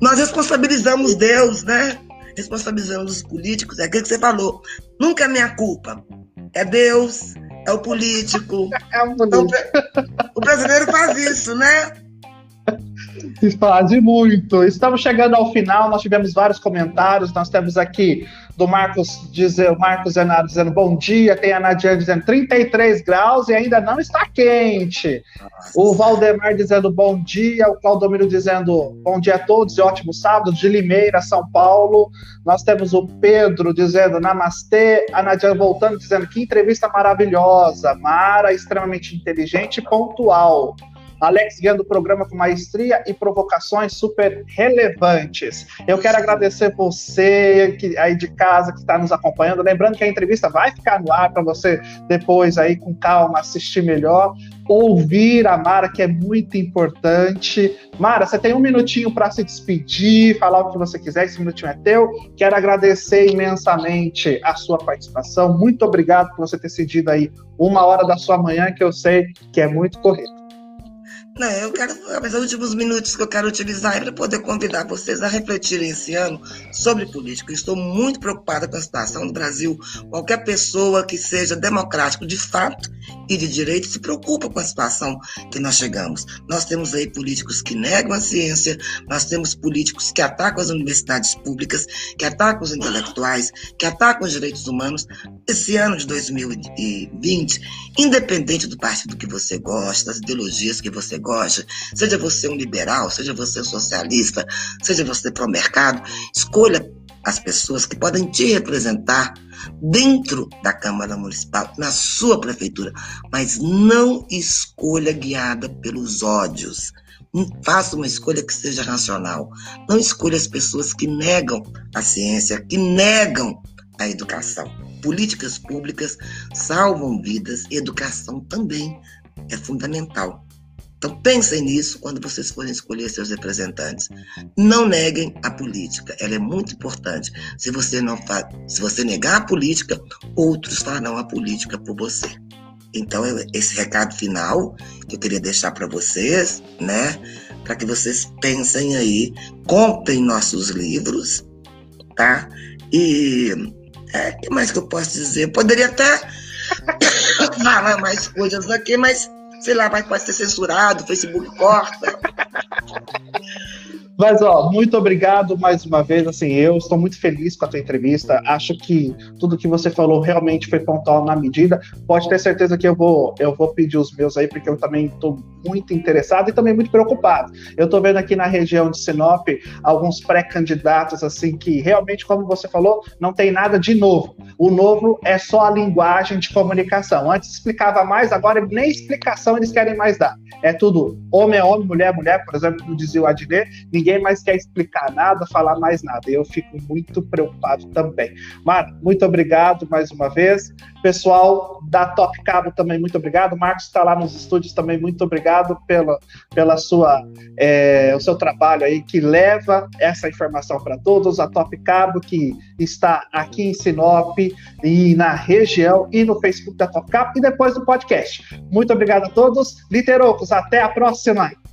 Nós responsabilizamos Deus, né? Responsabilizamos os políticos, é aquilo que você falou. Nunca é minha culpa. É Deus, é o político. É o político. Então, o brasileiro faz isso, né?
Faz muito. Estamos chegando ao final, nós tivemos vários comentários, nós temos aqui do Marcos dizer, Marcos Zenaro dizendo bom dia, tem a Nadia dizendo 33 graus e ainda não está quente. Nossa. O Valdemar dizendo bom dia, o Claudomiro dizendo bom dia a todos e ótimo sábado, de Limeira, São Paulo. Nós temos o Pedro dizendo namastê, a Nadia voltando dizendo que entrevista maravilhosa, Mara extremamente inteligente e pontual. Alex guiando o programa com maestria e provocações super relevantes. Eu quero agradecer você que, aí de casa que está nos acompanhando. Lembrando que a entrevista vai ficar no ar para você depois aí com calma assistir melhor, ouvir a Mara, que é muito importante. Mara, você tem um minutinho para se despedir, falar o que você quiser, esse minutinho é teu. Quero agradecer imensamente a sua participação. Muito obrigado por você ter cedido aí uma hora da sua manhã, que eu sei que é muito correto.
Não, eu quero, os últimos minutos que eu quero utilizar é para poder convidar vocês a refletirem esse ano sobre política. estou muito preocupada com a situação do Brasil. Qualquer pessoa que seja democrático de fato e de direito se preocupa com a situação que nós chegamos. Nós temos aí políticos que negam a ciência, nós temos políticos que atacam as universidades públicas, que atacam os intelectuais, que atacam os direitos humanos. Esse ano de 2020, independente do partido que você gosta, das ideologias que você seja você um liberal, seja você um socialista, seja você pró-mercado, escolha as pessoas que podem te representar dentro da Câmara Municipal, na sua prefeitura, mas não escolha guiada pelos ódios. Faça uma escolha que seja racional. Não escolha as pessoas que negam a ciência, que negam a educação. Políticas públicas salvam vidas, educação também é fundamental. Então pensem nisso quando vocês forem escolher seus representantes. Não neguem a política, ela é muito importante. Se você não fa... se você negar a política, outros farão a política por você. Então esse recado final que eu queria deixar para vocês, né, para que vocês pensem aí, comprem nossos livros, tá? E é, que mais que eu posso dizer? Eu poderia até falar mais coisas aqui, mas sei lá, vai, pode ser censurado, o Facebook corta.
Mas, ó, muito obrigado mais uma vez. Assim, eu estou muito feliz com a tua entrevista. Acho que tudo que você falou realmente foi pontual na medida. Pode ter certeza que eu vou, eu vou pedir os meus aí, porque eu também estou muito interessado e também muito preocupado. Eu estou vendo aqui na região de Sinop alguns pré-candidatos, assim, que realmente, como você falou, não tem nada de novo. O novo é só a linguagem de comunicação. Antes explicava mais, agora nem explicação eles querem mais dar. É tudo homem é homem, mulher é mulher, por exemplo, como dizia o Adnet, ninguém mais quer explicar nada, falar mais nada. Eu fico muito preocupado também. Mara, muito obrigado mais uma vez. Pessoal da Top Cabo também, muito obrigado. Marcos está lá nos estúdios também, muito obrigado pela, pela sua, é, o seu trabalho aí que leva essa informação para todos. A Top Cabo que está aqui em Sinop e na região e no Facebook da Top Cabo e depois do podcast. Muito obrigado a todos. Literocos, até a próxima.